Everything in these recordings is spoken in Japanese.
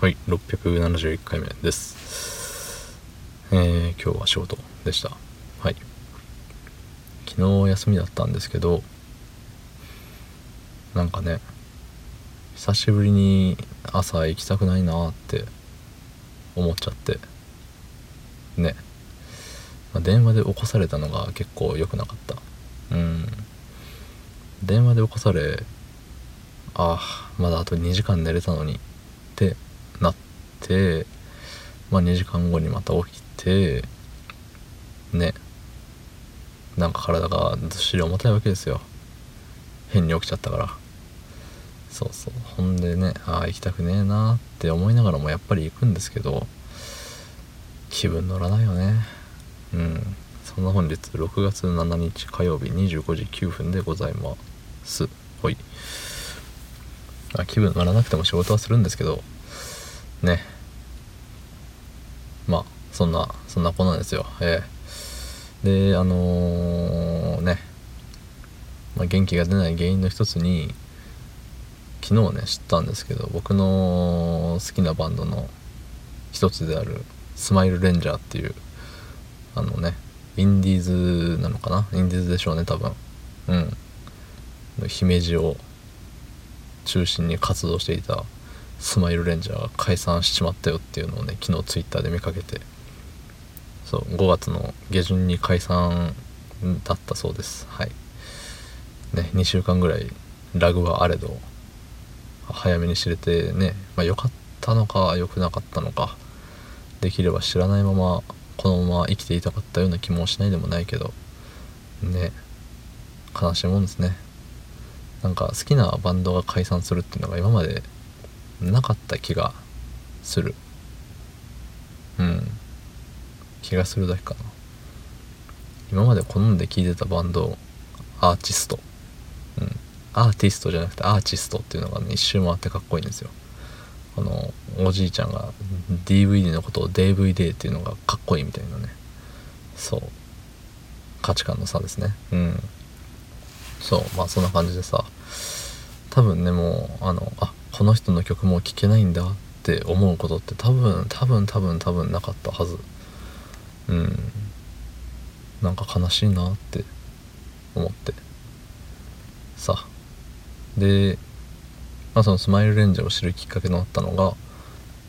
はい671回目です。えー、今日は仕事でした。はい。昨日休みだったんですけどなんかね久しぶりに朝行きたくないなって思っちゃってね、まあ、電話で起こされたのが結構良くなかった。うん。電話で起こされああまだあと2時間寝れたのに。てまあ2時間後にまた起きてね。なんか体がずっしり重たいわけですよ。変に起きちゃったから。そうそう。ほんでねああ行きたくねえなって思いながらもやっぱり行くんですけど気分乗らないよね。うん。そんな本日6月7日火曜日25時9分でございます。ほい。あ気分乗らなくても仕事はするんですけどね。まあそんなそんな子なんですよ。ええ。ー、であのー、ね、まあ、元気が出ない原因の一つに昨日ね知ったんですけど僕の好きなバンドの一つであるスマイルレンジャーっていうあのねインディーズなのかな？インディーズでしょうね多分。うん。姫路を中心に活動していたスマイルレンジャーが解散しちまったよっていうのをね昨日ツイッターで見かけてそう5月の下旬に解散だったそうです。はい。ね2週間ぐらいラグはあれど早めに知れてねまあ良かったのか良くなかったのかできれば知らないままこのまま生きていたかったような気もしないでもないけどね悲しいもんですね。なんか好きなバンドが解散するっていうのが今までなかった気がする。うん。気がするだけかな。今まで好んで聴いてたバンドアーティスト。うん。アーティストじゃなくてアーティストっていうのがね一周回ってかっこいいんですよ。あのおじいちゃんが DVD のことを DVD っていうのがかっこいいみたいなね。そう。価値観の差ですね。うん。そう。まあそんな感じでさ。多分ねもうあのあこの人の曲も聴けないんだって思うことって多分多分多分多分なかったはず。うん。なんか悲しいなって思って。さで、まあ、そのスマイルレンジャーを知るきっかけになったのが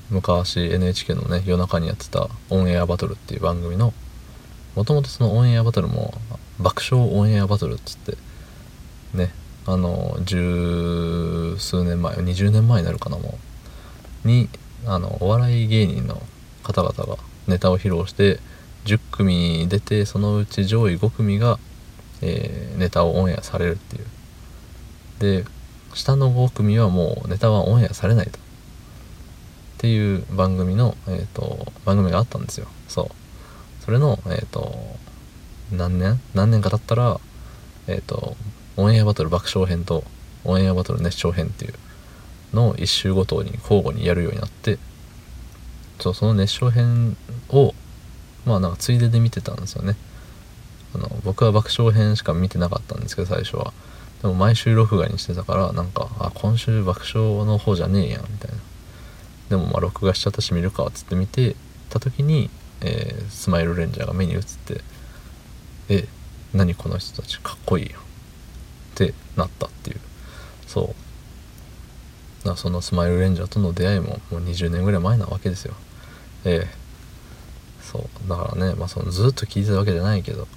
昔 NHK のね夜中にやってた「オンエアバトル」っていう番組のもともとそのオンエアバトルも爆笑オンエアバトルっつってねあの十数年前20年前になるかなもう。にあのお笑い芸人の方々がネタを披露して10組出てそのうち上位5組が、えー、ネタをオンエアされるっていう。で下の5組はもうネタはオンエアされないと。っていう番組の、えーと、番組があったんですよ。そう。それのえっ、ー、と何年？何年か経ったらえっ、ー、とオンエアバトル爆笑編とオンエアバトル熱唱編っていうのを1週ごとに交互にやるようになってそうその熱唱編をまあなんかついでで見てたんですよね。あの僕は爆笑編しか見てなかったんですけど最初は。でも毎週録画にしてたからなんかあ今週爆笑の方じゃねえやんみたいな。でもまあ録画しちゃったし見るかっつって見てた時に、えー、スマイルレンジャーが目に映ってえ何この人たちかっこいいよってなったっていう。そう。だそのスマイルレンジャーとの出会いももう20年ぐらい前なわけですよ。ええ。そう。だからね、まあ、そのずっと聞いてたわけじゃないけど、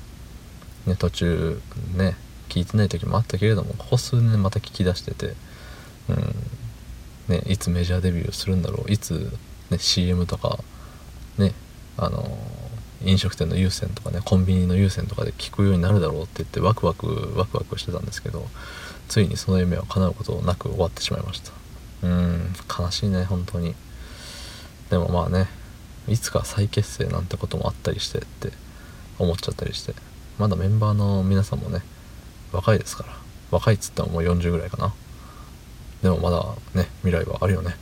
ね、途中ね聞いてない時もあったけれどもここ数年また聞き出しててうん。ねいつメジャーデビューするんだろう。いつ、ね、CM とかねあの飲食店の優先とかねコンビニの優先とかで聞くようになるだろうって言ってワクワクワクワクしてたんですけどついにその夢は叶うことなく終わってしまいました。うん悲しいね本当に。でもまあねいつか再結成なんてこともあったりしてって思っちゃったりして。まだメンバーの皆さんもね若いですから若いっつってももう40ぐらいかな。でもまだね未来はあるよねっ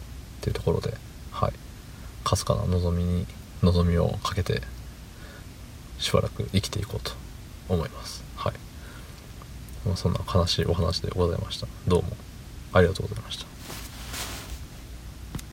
ていうところではい。かすかな望みに望みをかけてしばらく生きていこうと思います。はい、まあ、そんな悲しいお話でございました。どうもありがとうございました。